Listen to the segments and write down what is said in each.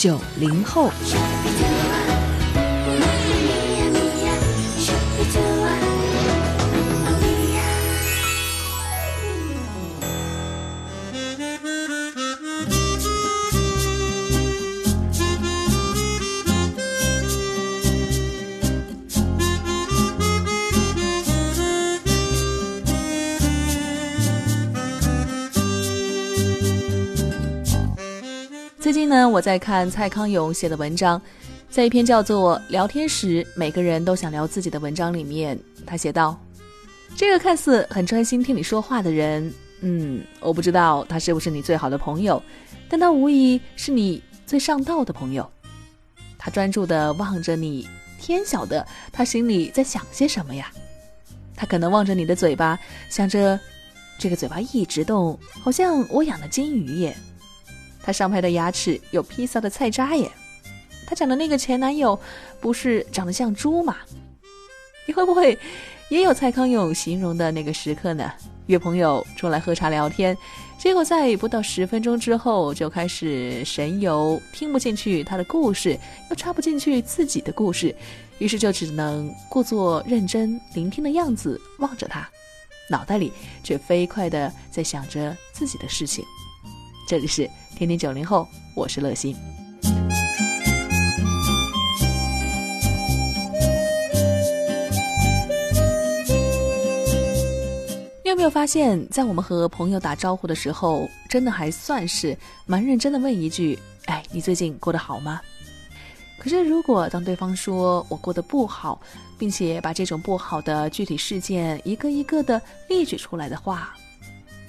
九零后。最近呢，我在看蔡康永写的文章，在一篇叫做《聊天时每个人都想聊自己的文章》里面，他写道：“这个看似很专心听你说话的人，嗯，我不知道他是不是你最好的朋友，但他无疑是你最上道的朋友。他专注的望着你，天晓得他心里在想些什么呀？他可能望着你的嘴巴，想着这个嘴巴一直动，好像我养的金鱼耶。”他上排的牙齿有披萨的菜渣耶，他讲的那个前男友不是长得像猪吗？你会不会也有蔡康永形容的那个时刻呢？约朋友出来喝茶聊天，结果在不到十分钟之后就开始神游，听不进去他的故事，又插不进去自己的故事，于是就只能故作认真聆听的样子望着他，脑袋里却飞快的在想着自己的事情。这里是。天天九零后，我是乐心。你有没有发现，在我们和朋友打招呼的时候，真的还算是蛮认真的问一句：“哎，你最近过得好吗？”可是，如果当对方说我过得不好，并且把这种不好的具体事件一个一个的列举出来的话，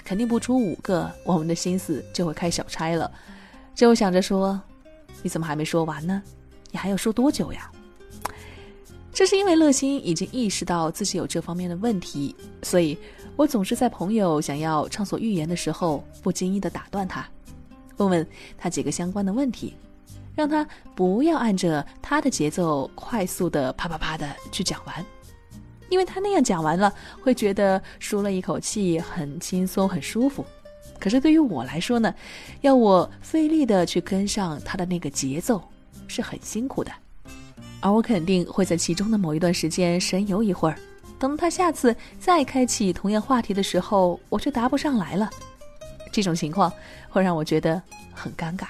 肯定不出五个，我们的心思就会开小差了，就想着说：“你怎么还没说完呢？你还要说多久呀？”这是因为乐心已经意识到自己有这方面的问题，所以我总是在朋友想要畅所欲言的时候，不经意的打断他，问问他几个相关的问题，让他不要按着他的节奏快速的啪啪啪的去讲完。因为他那样讲完了，会觉得舒了一口气，很轻松，很舒服。可是对于我来说呢，要我费力的去跟上他的那个节奏，是很辛苦的。而我肯定会在其中的某一段时间神游一会儿，等他下次再开启同样话题的时候，我却答不上来了。这种情况会让我觉得很尴尬。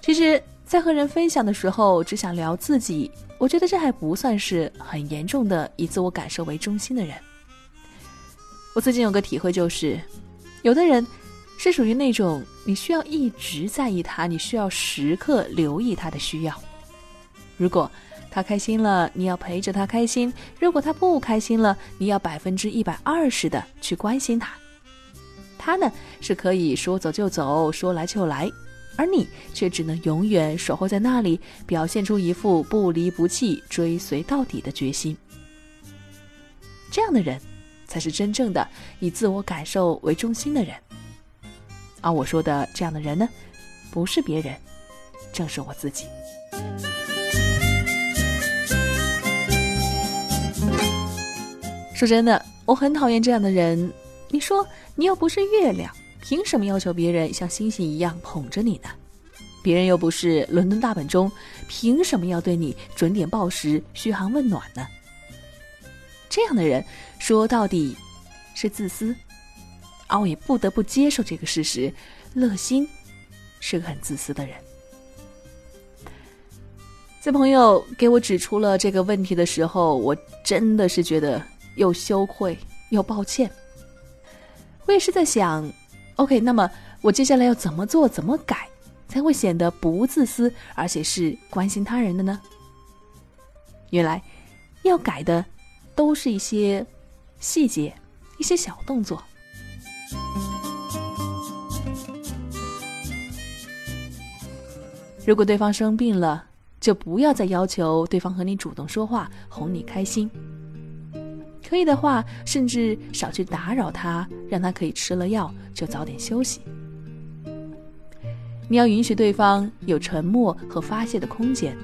其实，在和人分享的时候，只想聊自己。我觉得这还不算是很严重的以自我感受为中心的人。我最近有个体会，就是有的人是属于那种你需要一直在意他，你需要时刻留意他的需要。如果他开心了，你要陪着他开心；如果他不开心了，你要百分之一百二十的去关心他。他呢是可以说走就走，说来就来。而你却只能永远守候在那里，表现出一副不离不弃、追随到底的决心。这样的人，才是真正的以自我感受为中心的人。而我说的这样的人呢，不是别人，正是我自己。说真的，我很讨厌这样的人。你说，你又不是月亮。凭什么要求别人像星星一样捧着你呢？别人又不是伦敦大本钟，凭什么要对你准点报时、嘘寒问暖呢？这样的人说到底是自私，而我也不得不接受这个事实：乐心是个很自私的人。在朋友给我指出了这个问题的时候，我真的是觉得又羞愧又抱歉。我也是在想。OK，那么我接下来要怎么做、怎么改，才会显得不自私，而且是关心他人的呢？原来，要改的都是一些细节、一些小动作。如果对方生病了，就不要再要求对方和你主动说话，哄你开心。可以的话，甚至少去打扰他，让他可以吃了药就早点休息。你要允许对方有沉默和发泄的空间，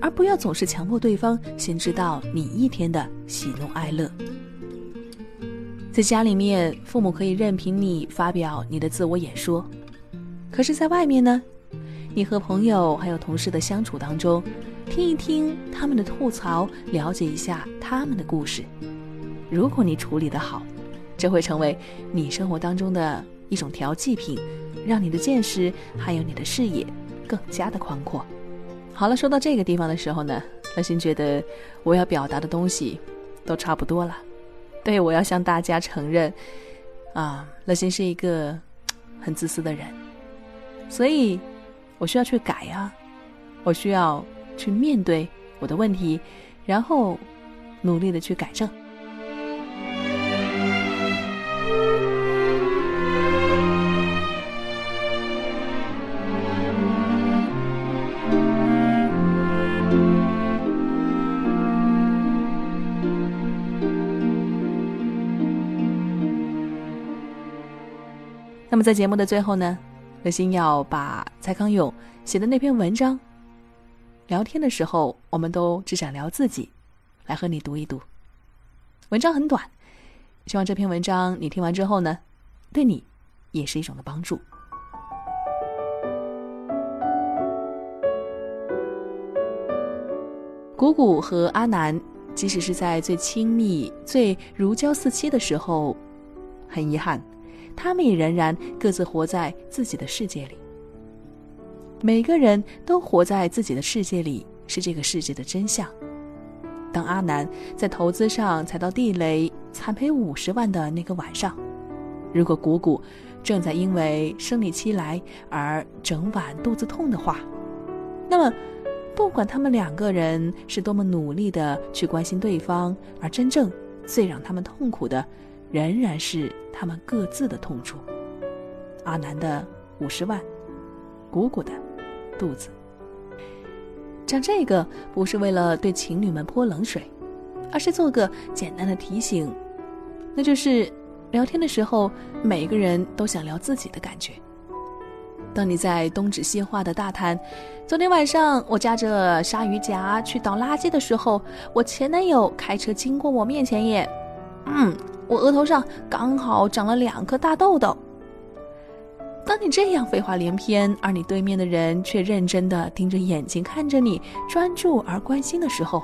而不要总是强迫对方先知道你一天的喜怒哀乐。在家里面，父母可以任凭你发表你的自我演说，可是，在外面呢，你和朋友还有同事的相处当中，听一听他们的吐槽，了解一下他们的故事。如果你处理得好，这会成为你生活当中的一种调剂品。让你的见识还有你的视野更加的宽阔。好了，说到这个地方的时候呢，乐心觉得我要表达的东西都差不多了。对，我要向大家承认，啊，乐心是一个很自私的人，所以我需要去改啊，我需要去面对我的问题，然后努力的去改正。那么在节目的最后呢，乐心要把蔡康永写的那篇文章，聊天的时候我们都只想聊自己，来和你读一读。文章很短，希望这篇文章你听完之后呢，对你也是一种的帮助。谷谷和阿南，即使是在最亲密、最如胶似漆的时候，很遗憾。他们也仍然各自活在自己的世界里。每个人都活在自己的世界里，是这个世界的真相。当阿南在投资上踩到地雷，惨赔五十万的那个晚上，如果谷谷正在因为生理期来而整晚肚子痛的话，那么，不管他们两个人是多么努力的去关心对方，而真正最让他们痛苦的。仍然是他们各自的痛处。阿南的五十万，鼓鼓的肚子。讲这个不是为了对情侣们泼冷水，而是做个简单的提醒，那就是聊天的时候，每个人都想聊自己的感觉。当你在东指西画的大谈，昨天晚上我夹着鲨鱼夹去倒垃圾的时候，我前男友开车经过我面前耶，嗯。我额头上刚好长了两颗大痘痘。当你这样废话连篇，而你对面的人却认真的盯着眼睛看着你，专注而关心的时候，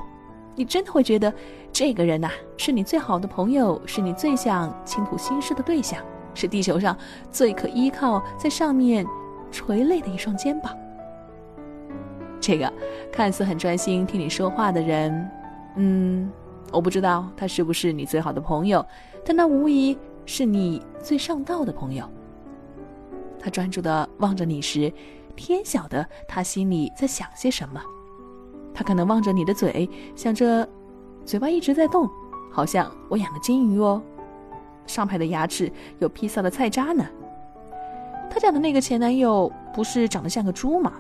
你真的会觉得这个人呐，是你最好的朋友，是你最想倾吐心事的对象，是地球上最可依靠在上面垂泪的一双肩膀。这个看似很专心听你说话的人，嗯。我不知道他是不是你最好的朋友，但那无疑是你最上道的朋友。他专注的望着你时，天晓得他心里在想些什么。他可能望着你的嘴，想着，嘴巴一直在动，好像我养的金鱼哦，上排的牙齿有披萨的菜渣呢。他讲的那个前男友不是长得像个猪吗？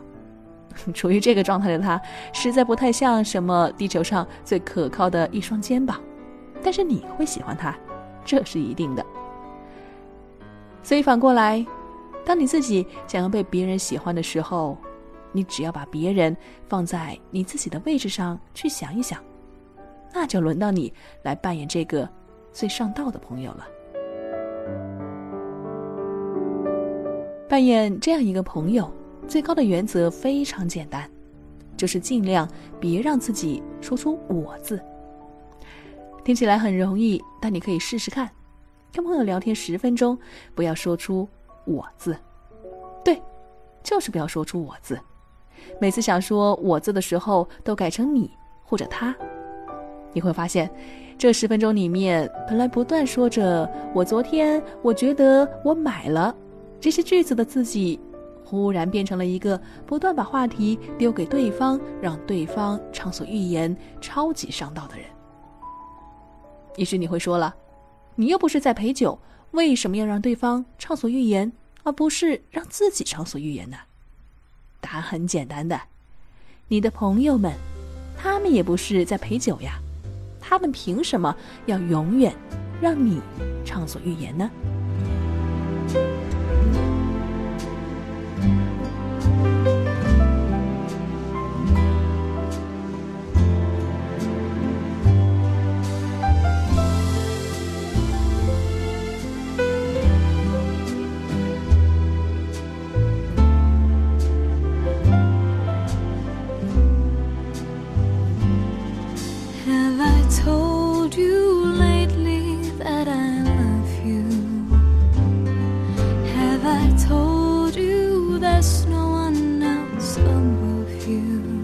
处于这个状态的他，实在不太像什么地球上最可靠的一双肩膀。但是你会喜欢他，这是一定的。所以反过来，当你自己想要被别人喜欢的时候，你只要把别人放在你自己的位置上去想一想，那就轮到你来扮演这个最上道的朋友了。扮演这样一个朋友。最高的原则非常简单，就是尽量别让自己说出“我”字。听起来很容易，但你可以试试看。跟朋友聊天十分钟，不要说出“我”字。对，就是不要说出“我”字。每次想说“我”字的时候，都改成“你”或者“他”。你会发现，这十分钟里面，本来不断说着“我昨天”“我觉得”“我买了”这些句子的自己。忽然变成了一个不断把话题丢给对方，让对方畅所欲言、超级上道的人。也许你会说了，你又不是在陪酒，为什么要让对方畅所欲言，而不是让自己畅所欲言呢？答案很简单的，你的朋友们，他们也不是在陪酒呀，他们凭什么要永远让你畅所欲言呢？no one else above you.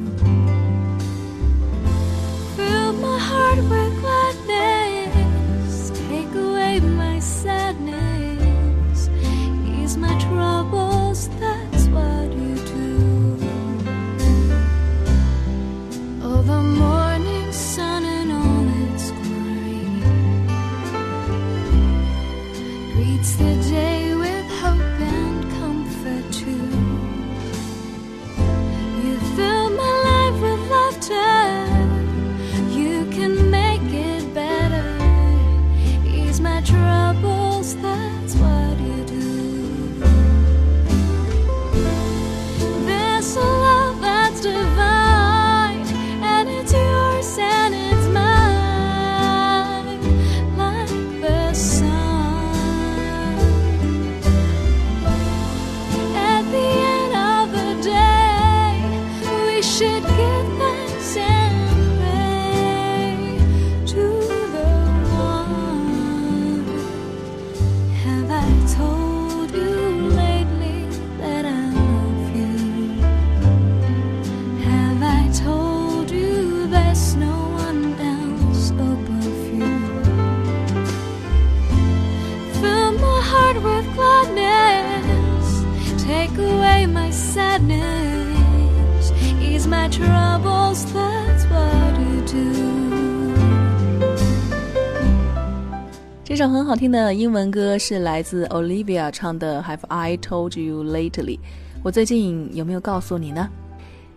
这首很好听的英文歌是来自 Olivia 唱的《Have I Told You Lately》。我最近有没有告诉你呢？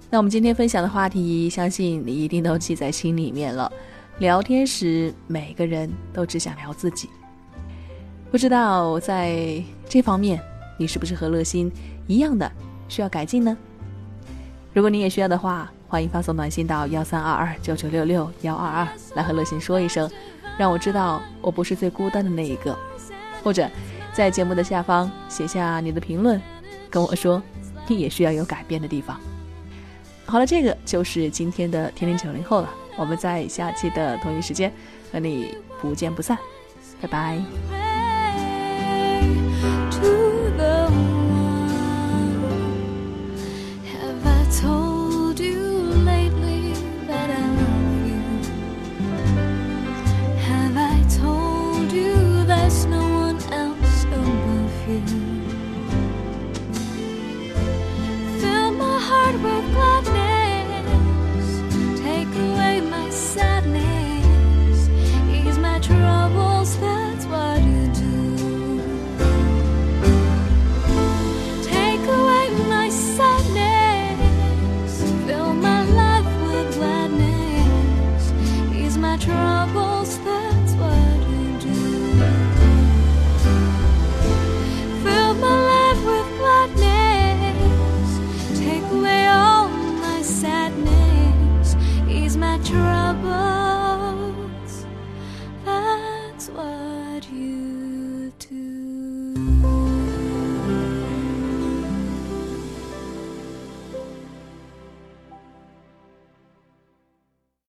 那我们今天分享的话题，相信你一定都记在心里面了。聊天时，每个人都只想聊自己，不知道在这方面，你是不是和乐心一样的需要改进呢？如果你也需要的话，欢迎发送短信到幺三二二九九六六幺二二，来和乐心说一声。让我知道我不是最孤单的那一个，或者在节目的下方写下你的评论，跟我说你也需要有改变的地方。好了，这个就是今天的天天九零后了。我们在下期的同一时间和你不见不散，拜拜。